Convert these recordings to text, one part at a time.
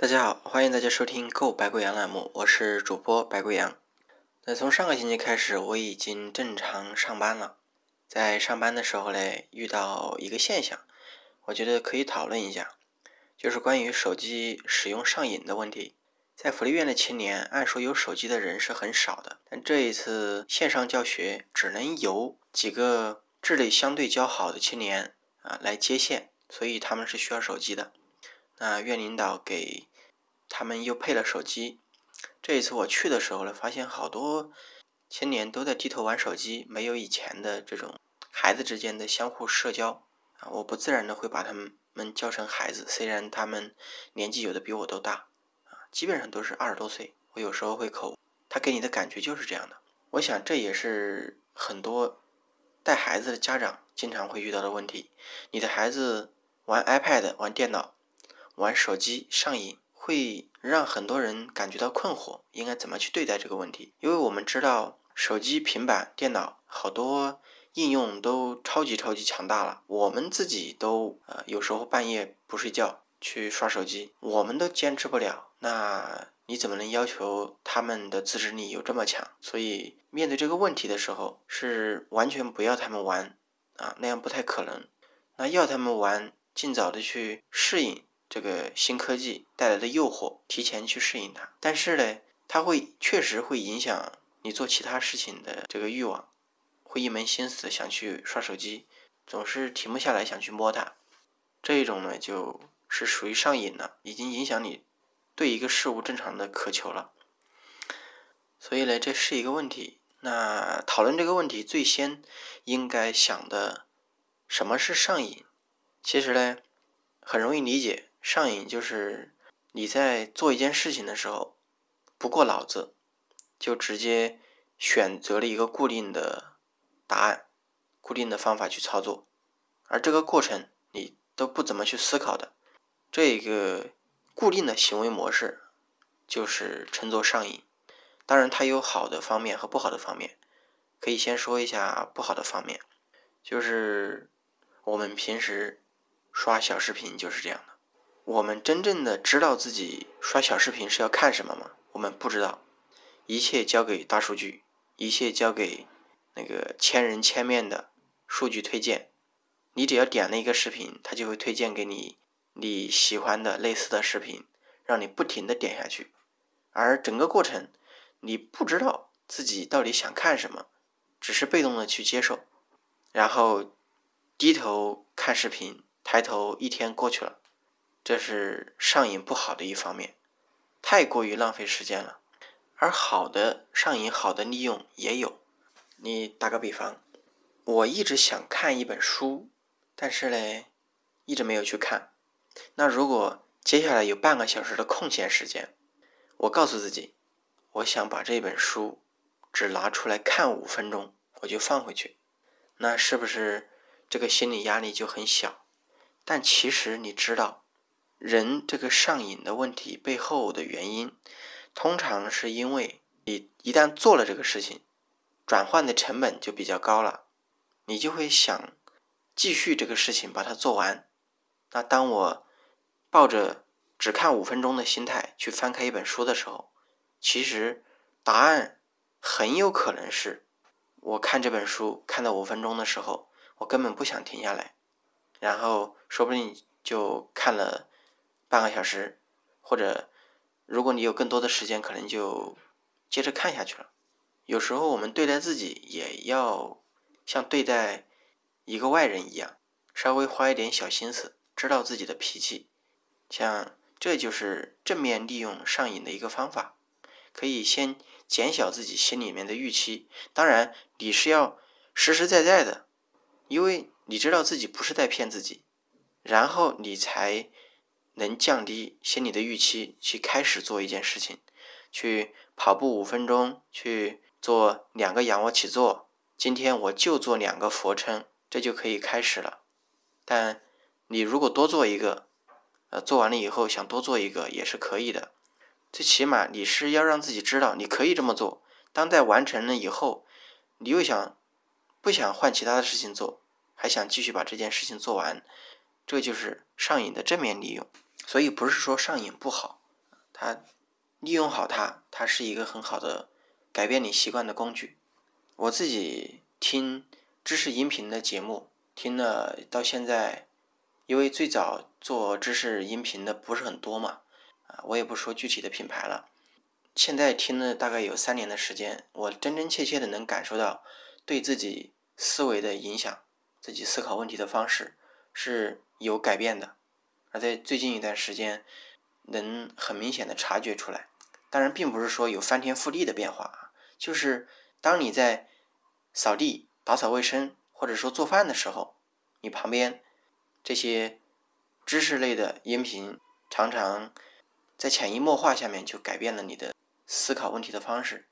大家好，欢迎大家收听《购白贵阳》栏目，我是主播白贵阳。那从上个星期开始，我已经正常上班了。在上班的时候嘞，遇到一个现象，我觉得可以讨论一下，就是关于手机使用上瘾的问题。在福利院的青年，按说有手机的人是很少的，但这一次线上教学只能由几个智力相对较好的青年啊来接线，所以他们是需要手机的。那院领导给他们又配了手机。这一次我去的时候呢，发现好多青年都在低头玩手机，没有以前的这种孩子之间的相互社交啊。我不自然的会把他们们叫成孩子，虽然他们年纪有的比我都大啊，基本上都是二十多岁。我有时候会口，他给你的感觉就是这样的。我想这也是很多带孩子的家长经常会遇到的问题。你的孩子玩 iPad、玩电脑。玩手机上瘾会让很多人感觉到困惑，应该怎么去对待这个问题？因为我们知道手机、平板电脑好多应用都超级超级强大了，我们自己都呃有时候半夜不睡觉去刷手机，我们都坚持不了，那你怎么能要求他们的自制力有这么强？所以面对这个问题的时候，是完全不要他们玩啊，那样不太可能。那要他们玩，尽早的去适应。这个新科技带来的诱惑，提前去适应它，但是呢，它会确实会影响你做其他事情的这个欲望，会一门心思想去刷手机，总是停不下来想去摸它，这一种呢，就是属于上瘾了，已经影响你对一个事物正常的渴求了。所以呢，这是一个问题。那讨论这个问题，最先应该想的什么是上瘾？其实呢，很容易理解。上瘾就是你在做一件事情的时候，不过脑子，就直接选择了一个固定的答案、固定的方法去操作，而这个过程你都不怎么去思考的，这个固定的行为模式就是称作上瘾。当然，它有好的方面和不好的方面，可以先说一下不好的方面，就是我们平时刷小视频就是这样。我们真正的知道自己刷小视频是要看什么吗？我们不知道，一切交给大数据，一切交给那个千人千面的数据推荐。你只要点了一个视频，它就会推荐给你你喜欢的类似的视频，让你不停的点下去。而整个过程，你不知道自己到底想看什么，只是被动的去接受，然后低头看视频，抬头一天过去了。这是上瘾不好的一方面，太过于浪费时间了。而好的上瘾、好的利用也有。你打个比方，我一直想看一本书，但是呢，一直没有去看。那如果接下来有半个小时的空闲时间，我告诉自己，我想把这本书只拿出来看五分钟，我就放回去。那是不是这个心理压力就很小？但其实你知道。人这个上瘾的问题背后的原因，通常是因为你一旦做了这个事情，转换的成本就比较高了，你就会想继续这个事情把它做完。那当我抱着只看五分钟的心态去翻开一本书的时候，其实答案很有可能是，我看这本书看到五分钟的时候，我根本不想停下来，然后说不定就看了。半个小时，或者如果你有更多的时间，可能就接着看下去了。有时候我们对待自己也要像对待一个外人一样，稍微花一点小心思，知道自己的脾气。像这就是正面利用上瘾的一个方法，可以先减小自己心里面的预期。当然，你是要实实在在的，因为你知道自己不是在骗自己，然后你才。能降低心理的预期，去开始做一件事情，去跑步五分钟，去做两个仰卧起坐。今天我就做两个俯卧撑，这就可以开始了。但你如果多做一个，呃，做完了以后想多做一个也是可以的。最起码你是要让自己知道你可以这么做。当在完成了以后，你又想不想换其他的事情做，还想继续把这件事情做完。这就是上瘾的正面利用，所以不是说上瘾不好，它利用好它，它是一个很好的改变你习惯的工具。我自己听知识音频的节目，听了到现在，因为最早做知识音频的不是很多嘛，啊，我也不说具体的品牌了。现在听了大概有三年的时间，我真真切切的能感受到对自己思维的影响，自己思考问题的方式是有改变的。而在最近一段时间，能很明显的察觉出来。当然，并不是说有翻天覆地的变化啊，就是当你在扫地、打扫卫生，或者说做饭的时候，你旁边这些知识类的音频，常常在潜移默化下面就改变了你的。思考问题的方式，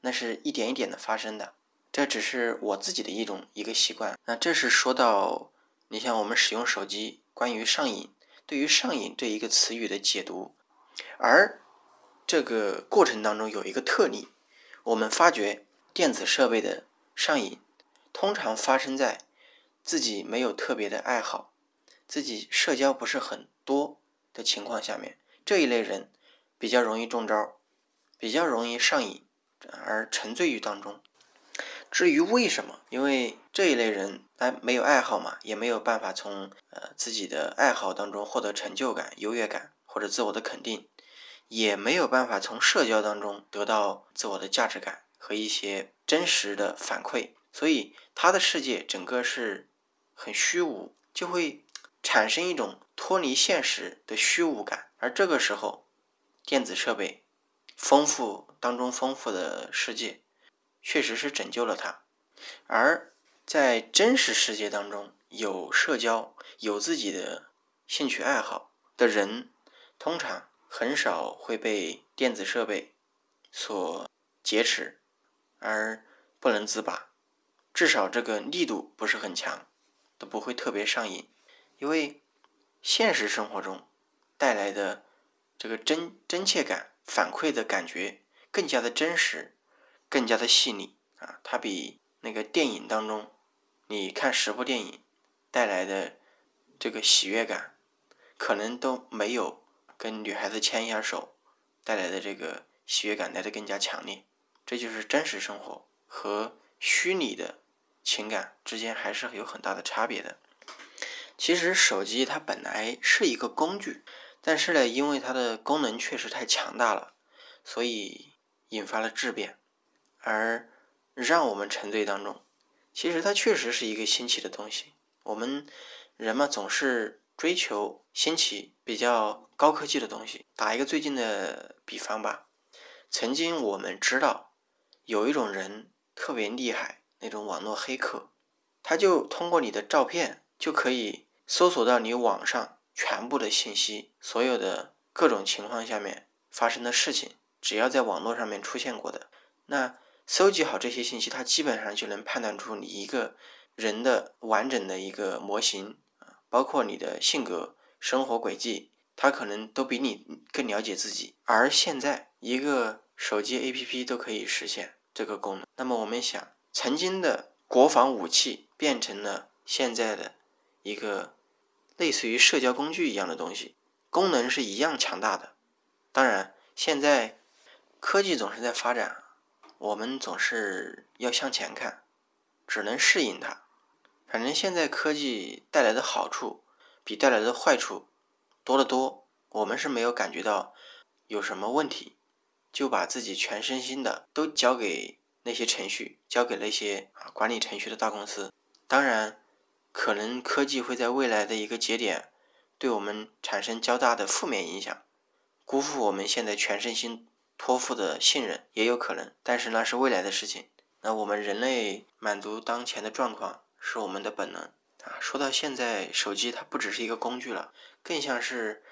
那是一点一点的发生的。这只是我自己的一种一个习惯。那这是说到，你像我们使用手机，关于上瘾，对于上瘾这一个词语的解读，而这个过程当中有一个特例，我们发觉电子设备的上瘾，通常发生在自己没有特别的爱好，自己社交不是很多的情况下面，这一类人比较容易中招。比较容易上瘾，而沉醉于当中。至于为什么？因为这一类人他没有爱好嘛，也没有办法从呃自己的爱好当中获得成就感、优越感或者自我的肯定，也没有办法从社交当中得到自我的价值感和一些真实的反馈，所以他的世界整个是很虚无，就会产生一种脱离现实的虚无感。而这个时候，电子设备。丰富当中丰富的世界，确实是拯救了他。而在真实世界当中，有社交、有自己的兴趣爱好的人，通常很少会被电子设备所劫持而不能自拔。至少这个力度不是很强，都不会特别上瘾。因为现实生活中带来的这个真真切感。反馈的感觉更加的真实，更加的细腻啊！它比那个电影当中，你看十部电影带来的这个喜悦感，可能都没有跟女孩子牵一下手带来的这个喜悦感来的更加强烈。这就是真实生活和虚拟的情感之间还是有很大的差别的。其实手机它本来是一个工具。但是呢，因为它的功能确实太强大了，所以引发了质变，而让我们沉醉当中。其实它确实是一个新奇的东西。我们人嘛，总是追求新奇、比较高科技的东西。打一个最近的比方吧，曾经我们知道有一种人特别厉害，那种网络黑客，他就通过你的照片就可以搜索到你网上。全部的信息，所有的各种情况下面发生的事情，只要在网络上面出现过的，那搜集好这些信息，它基本上就能判断出你一个人的完整的一个模型啊，包括你的性格、生活轨迹，它可能都比你更了解自己。而现在，一个手机 APP 都可以实现这个功能。那么我们想，曾经的国防武器变成了现在的一个。类似于社交工具一样的东西，功能是一样强大的。当然，现在科技总是在发展，我们总是要向前看，只能适应它。反正现在科技带来的好处比带来的坏处多得多，我们是没有感觉到有什么问题，就把自己全身心的都交给那些程序，交给那些啊管理程序的大公司。当然。可能科技会在未来的一个节点，对我们产生较大的负面影响，辜负我们现在全身心托付的信任也有可能。但是那是未来的事情。那我们人类满足当前的状况是我们的本能啊。说到现在，手机它不只是一个工具了，更像是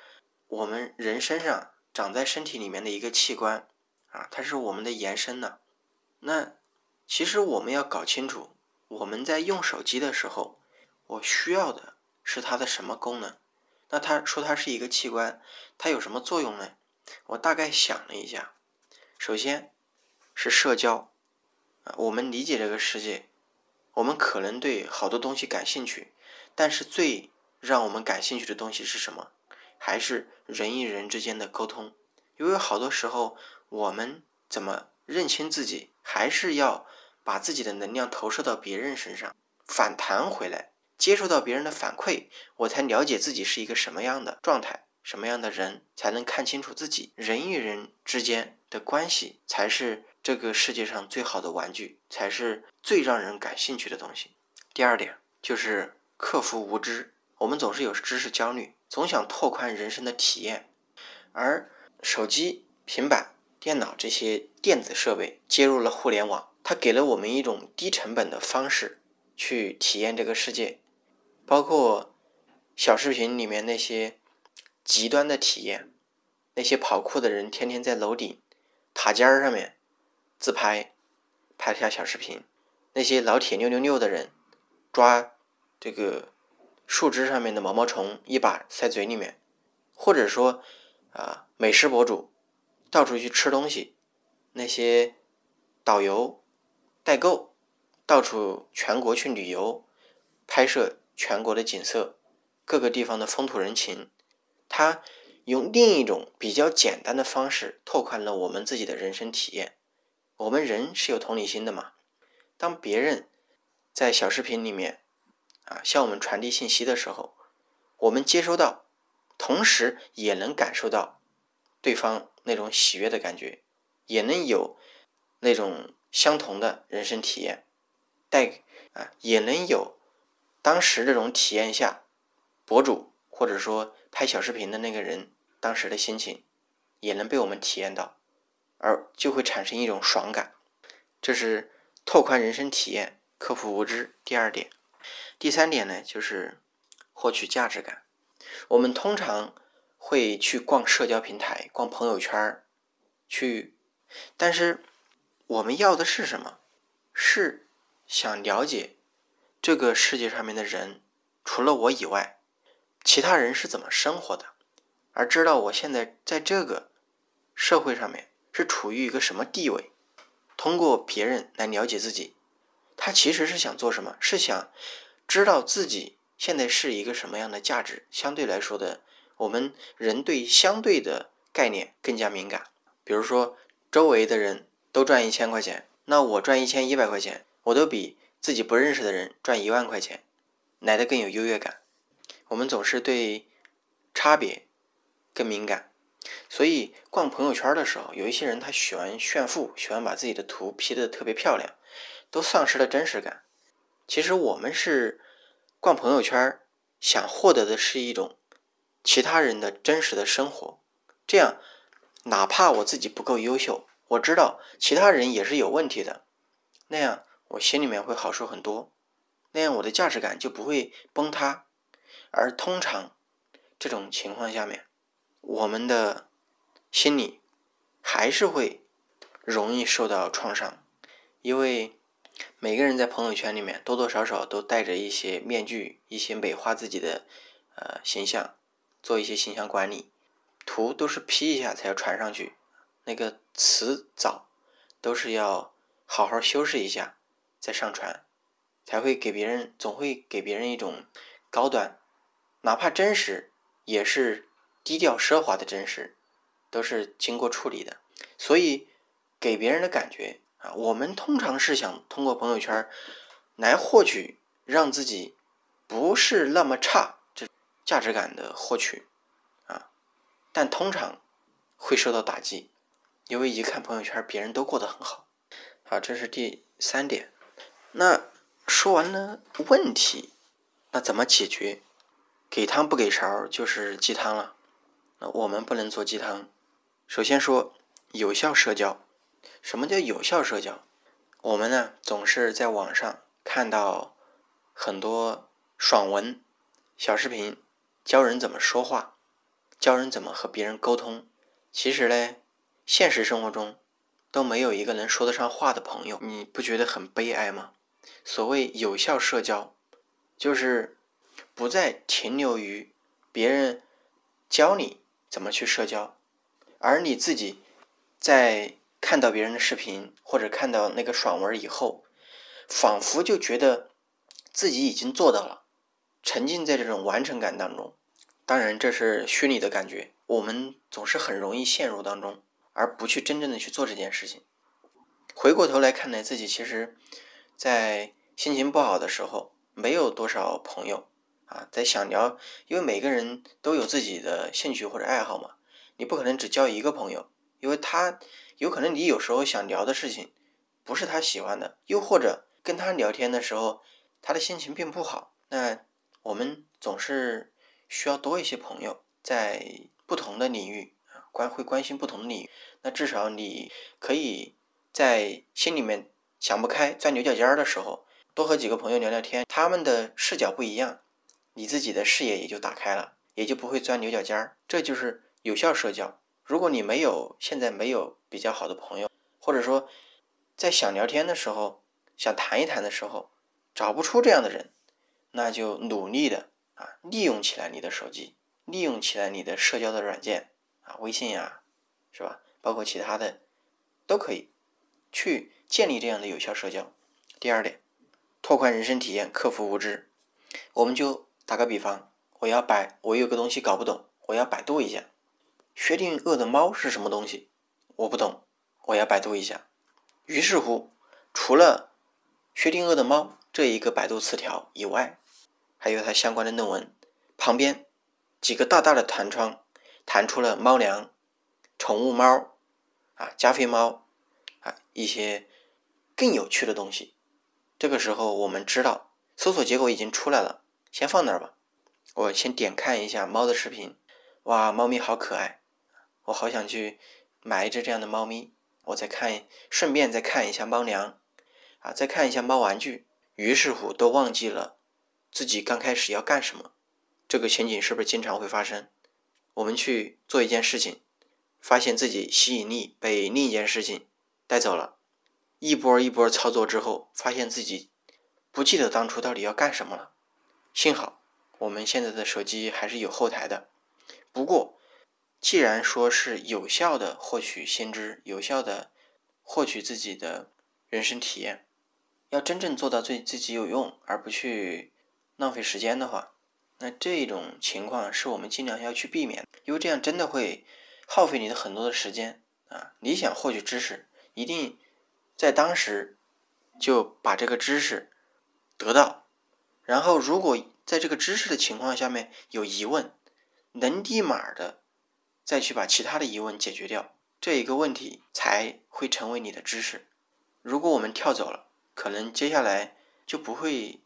我们人身上长在身体里面的一个器官啊，它是我们的延伸呢。那其实我们要搞清楚，我们在用手机的时候。我需要的是它的什么功能？那他说它是一个器官，它有什么作用呢？我大概想了一下，首先是社交啊，我们理解这个世界，我们可能对好多东西感兴趣，但是最让我们感兴趣的东西是什么？还是人与人之间的沟通。因为好多时候我们怎么认清自己，还是要把自己的能量投射到别人身上，反弹回来，接受到别人的反馈，我才了解自己是一个什么样的状态，什么样的人，才能看清楚自己。人与人之间的关系，才是这个世界上最好的玩具，才是最让人感兴趣的东西。第二点就是克服无知。我们总是有知识焦虑，总想拓宽人生的体验，而手机、平板、电脑这些电子设备接入了互联网，它给了我们一种低成本的方式去体验这个世界，包括小视频里面那些极端的体验，那些跑酷的人天天在楼顶、塔尖儿上面自拍，拍下小视频，那些老铁六六六的人抓这个。树枝上面的毛毛虫一把塞嘴里面，或者说啊，美食博主到处去吃东西，那些导游代购到处全国去旅游，拍摄全国的景色，各个地方的风土人情，他用另一种比较简单的方式拓宽了我们自己的人生体验。我们人是有同理心的嘛？当别人在小视频里面。啊，向我们传递信息的时候，我们接收到，同时也能感受到对方那种喜悦的感觉，也能有那种相同的人生体验，带啊，也能有当时这种体验下，博主或者说拍小视频的那个人当时的心情，也能被我们体验到，而就会产生一种爽感。这是拓宽人生体验、克服无知第二点。第三点呢，就是获取价值感。我们通常会去逛社交平台、逛朋友圈去，但是我们要的是什么？是想了解这个世界上面的人，除了我以外，其他人是怎么生活的，而知道我现在在这个社会上面是处于一个什么地位。通过别人来了解自己，他其实是想做什么？是想。知道自己现在是一个什么样的价值，相对来说的，我们人对相对的概念更加敏感。比如说，周围的人都赚一千块钱，那我赚一千一百块钱，我都比自己不认识的人赚一万块钱来的更有优越感。我们总是对差别更敏感，所以逛朋友圈的时候，有一些人他喜欢炫富，喜欢把自己的图 P 的特别漂亮，都丧失了真实感。其实我们是逛朋友圈，想获得的是一种其他人的真实的生活。这样，哪怕我自己不够优秀，我知道其他人也是有问题的，那样我心里面会好受很多，那样我的价值感就不会崩塌。而通常这种情况下面，我们的心理还是会容易受到创伤，因为。每个人在朋友圈里面多多少少都戴着一些面具，一些美化自己的呃形象，做一些形象管理，图都是 P 一下才要传上去，那个词藻都是要好好修饰一下再上传，才会给别人总会给别人一种高端，哪怕真实也是低调奢华的真实，都是经过处理的，所以给别人的感觉。啊，我们通常是想通过朋友圈来获取让自己不是那么差这价值感的获取啊，但通常会受到打击，因为一看朋友圈别人都过得很好。好，这是第三点。那说完了问题，那怎么解决？给汤不给勺就是鸡汤了。那我们不能做鸡汤。首先说有效社交。什么叫有效社交？我们呢总是在网上看到很多爽文、小视频，教人怎么说话，教人怎么和别人沟通。其实呢，现实生活中都没有一个能说得上话的朋友，你不觉得很悲哀吗？所谓有效社交，就是不再停留于别人教你怎么去社交，而你自己在。看到别人的视频或者看到那个爽文以后，仿佛就觉得自己已经做到了，沉浸在这种完成感当中。当然，这是虚拟的感觉，我们总是很容易陷入当中，而不去真正的去做这件事情。回过头来看呢，自己其实，在心情不好的时候，没有多少朋友啊，在想聊，因为每个人都有自己的兴趣或者爱好嘛，你不可能只交一个朋友，因为他有可能你有时候想聊的事情，不是他喜欢的，又或者跟他聊天的时候，他的心情并不好。那我们总是需要多一些朋友，在不同的领域啊，关会关心不同的领域，那至少你可以。在心里面想不开、钻牛角尖儿的时候，多和几个朋友聊聊天，他们的视角不一样，你自己的视野也就打开了，也就不会钻牛角尖儿。这就是有效社交。如果你没有现在没有比较好的朋友，或者说在想聊天的时候、想谈一谈的时候找不出这样的人，那就努力的啊，利用起来你的手机，利用起来你的社交的软件啊，微信呀，是吧？包括其他的都可以。去建立这样的有效社交。第二点，拓宽人生体验，克服无知。我们就打个比方，我要百，我有个东西搞不懂，我要百度一下。薛定谔的猫是什么东西？我不懂，我要百度一下。于是乎，除了薛定谔的猫这一个百度词条以外，还有它相关的论文，旁边几个大大的弹窗弹出了猫粮、宠物猫啊、加菲猫。啊，一些更有趣的东西。这个时候，我们知道搜索结果已经出来了，先放那儿吧。我先点看一下猫的视频。哇，猫咪好可爱，我好想去买一只这样的猫咪。我再看，顺便再看一下猫粮，啊，再看一下猫玩具。于是乎，都忘记了自己刚开始要干什么。这个情景是不是经常会发生？我们去做一件事情，发现自己吸引力被另一件事情。带走了，一波一波操作之后，发现自己不记得当初到底要干什么了。幸好我们现在的手机还是有后台的。不过，既然说是有效的获取先知，有效的获取自己的人生体验，要真正做到对自己有用，而不去浪费时间的话，那这种情况是我们尽量要去避免，因为这样真的会耗费你的很多的时间啊！你想获取知识。一定在当时就把这个知识得到，然后如果在这个知识的情况下面有疑问，能立马的再去把其他的疑问解决掉，这一个问题才会成为你的知识。如果我们跳走了，可能接下来就不会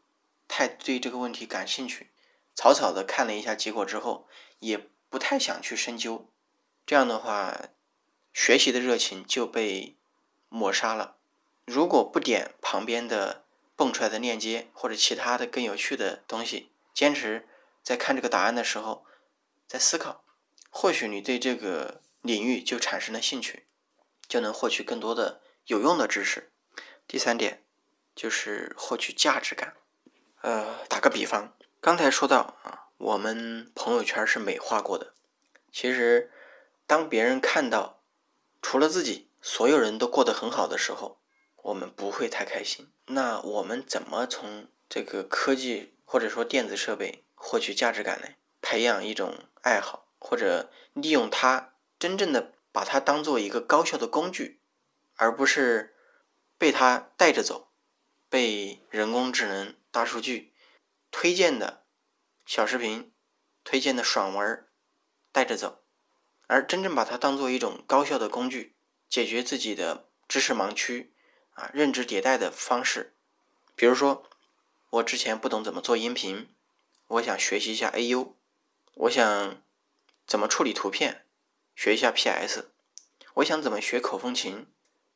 太对这个问题感兴趣，草草的看了一下结果之后，也不太想去深究，这样的话，学习的热情就被。抹杀了。如果不点旁边的蹦出来的链接或者其他的更有趣的东西，坚持在看这个答案的时候在思考，或许你对这个领域就产生了兴趣，就能获取更多的有用的知识。第三点就是获取价值感。呃，打个比方，刚才说到啊，我们朋友圈是美化过的。其实，当别人看到除了自己。所有人都过得很好的时候，我们不会太开心。那我们怎么从这个科技或者说电子设备获取价值感呢？培养一种爱好，或者利用它，真正的把它当做一个高效的工具，而不是被它带着走，被人工智能、大数据推荐的小视频、推荐的爽文带着走，而真正把它当做一种高效的工具。解决自己的知识盲区啊，认知迭代的方式，比如说，我之前不懂怎么做音频，我想学习一下 AU，我想怎么处理图片，学一下 PS，我想怎么学口风琴，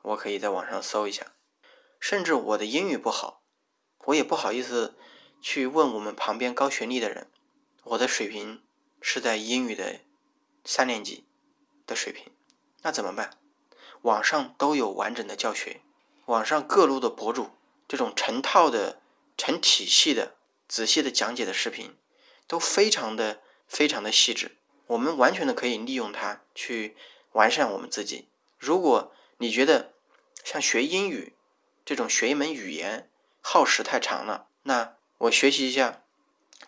我可以在网上搜一下。甚至我的英语不好，我也不好意思去问我们旁边高学历的人，我的水平是在英语的三年级的水平，那怎么办？网上都有完整的教学，网上各路的博主这种成套的、成体系的、仔细的讲解的视频，都非常的、非常的细致。我们完全的可以利用它去完善我们自己。如果你觉得像学英语这种学一门语言耗时太长了，那我学习一下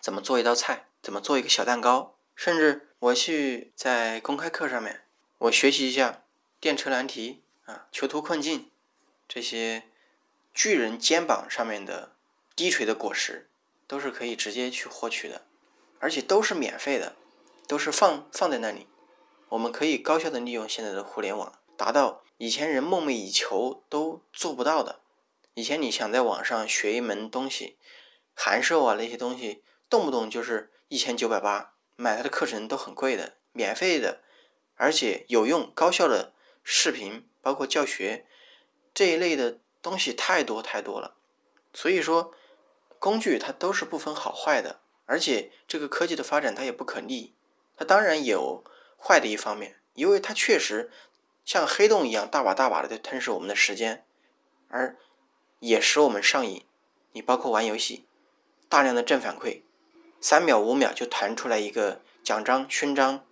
怎么做一道菜，怎么做一个小蛋糕，甚至我去在公开课上面，我学习一下电车难题啊、囚徒困境这些巨人肩膀上面的低垂的果实，都是可以直接去获取的，而且都是免费的，都是放放在那里。我们可以高效的利用现在的互联网，达到以前人梦寐以求都做不到的。以前你想在网上学一门东西，函授啊那些东西，动不动就是一千九百八，买他的课程都很贵的，免费的，而且有用高效的视频，包括教学这一类的东西太多太多了。所以说，工具它都是不分好坏的，而且这个科技的发展它也不可逆，它当然有坏的一方面，因为它确实像黑洞一样大把大把的在吞噬我们的时间，而也使我们上瘾。你包括玩游戏，大量的正反馈，三秒五秒就弹出来一个奖章勋章，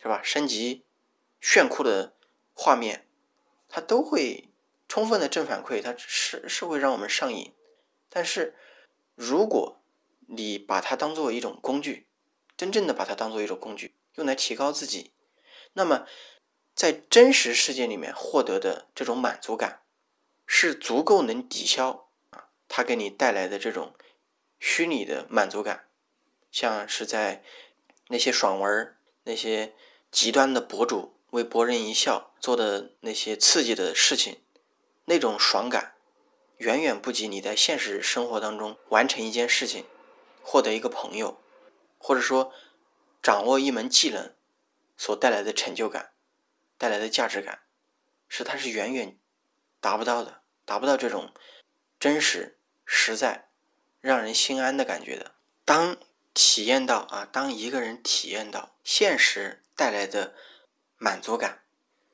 是吧？升级炫酷的画面，它都会充分的正反馈，它是是会让我们上瘾。但是如果你把它当做一种工具，真正的把它当做一种工具，用来提高自己，那么在真实世界里面获得的这种满足感。是足够能抵消啊，它给你带来的这种虚拟的满足感，像是在那些爽文、那些极端的博主为博人一笑做的那些刺激的事情，那种爽感远远不及你在现实生活当中完成一件事情、获得一个朋友，或者说掌握一门技能所带来的成就感、带来的价值感，是它是远远。达不到的，达不到这种真实、实在、让人心安的感觉的。当体验到啊，当一个人体验到现实带来的满足感，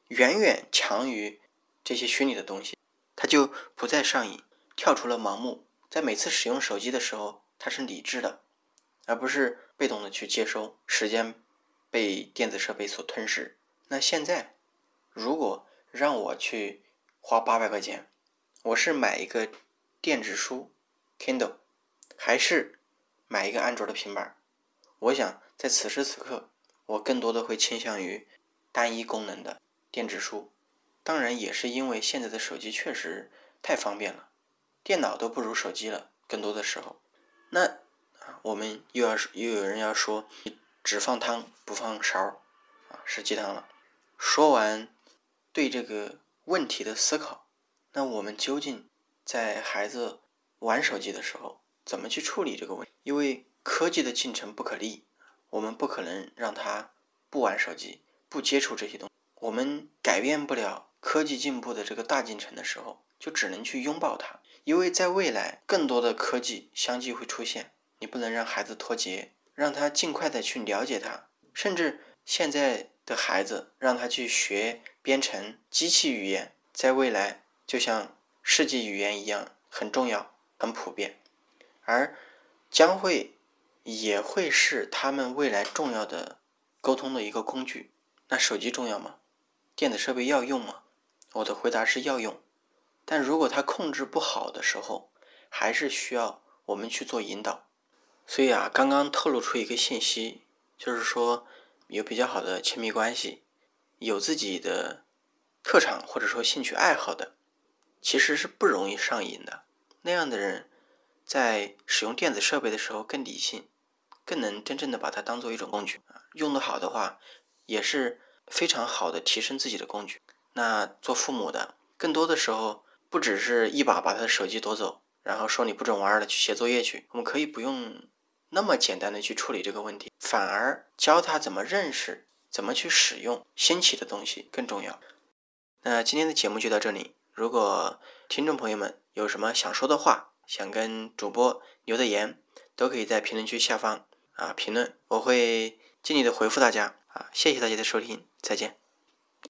远远强于这些虚拟的东西，他就不再上瘾，跳出了盲目。在每次使用手机的时候，他是理智的，而不是被动的去接收。时间被电子设备所吞噬。那现在，如果让我去。花八百块钱，我是买一个电子书 Kindle，还是买一个安卓的平板？我想在此时此刻，我更多的会倾向于单一功能的电子书。当然，也是因为现在的手机确实太方便了，电脑都不如手机了。更多的时候，那啊，我们又要又有人要说只放汤不放勺啊，是鸡汤了。说完对这个。问题的思考，那我们究竟在孩子玩手机的时候怎么去处理这个问题？因为科技的进程不可逆，我们不可能让他不玩手机、不接触这些东西。我们改变不了科技进步的这个大进程的时候，就只能去拥抱它。因为在未来，更多的科技相继会出现，你不能让孩子脱节，让他尽快的去了解它，甚至现在。的孩子让他去学编程、机器语言，在未来就像世纪语言一样很重要、很普遍，而将会也会是他们未来重要的沟通的一个工具。那手机重要吗？电子设备要用吗？我的回答是要用，但如果他控制不好的时候，还是需要我们去做引导。所以啊，刚刚透露出一个信息，就是说。有比较好的亲密关系，有自己的特长或者说兴趣爱好的，其实是不容易上瘾的。那样的人，在使用电子设备的时候更理性，更能真正的把它当做一种工具。用得好的话，也是非常好的提升自己的工具。那做父母的，更多的时候不只是一把把他的手机夺走，然后说你不准玩了，去写作业去。我们可以不用。那么简单的去处理这个问题，反而教他怎么认识、怎么去使用新奇的东西更重要。那今天的节目就到这里。如果听众朋友们有什么想说的话，想跟主播留的言，都可以在评论区下方啊评论，我会尽力的回复大家啊。谢谢大家的收听，再见。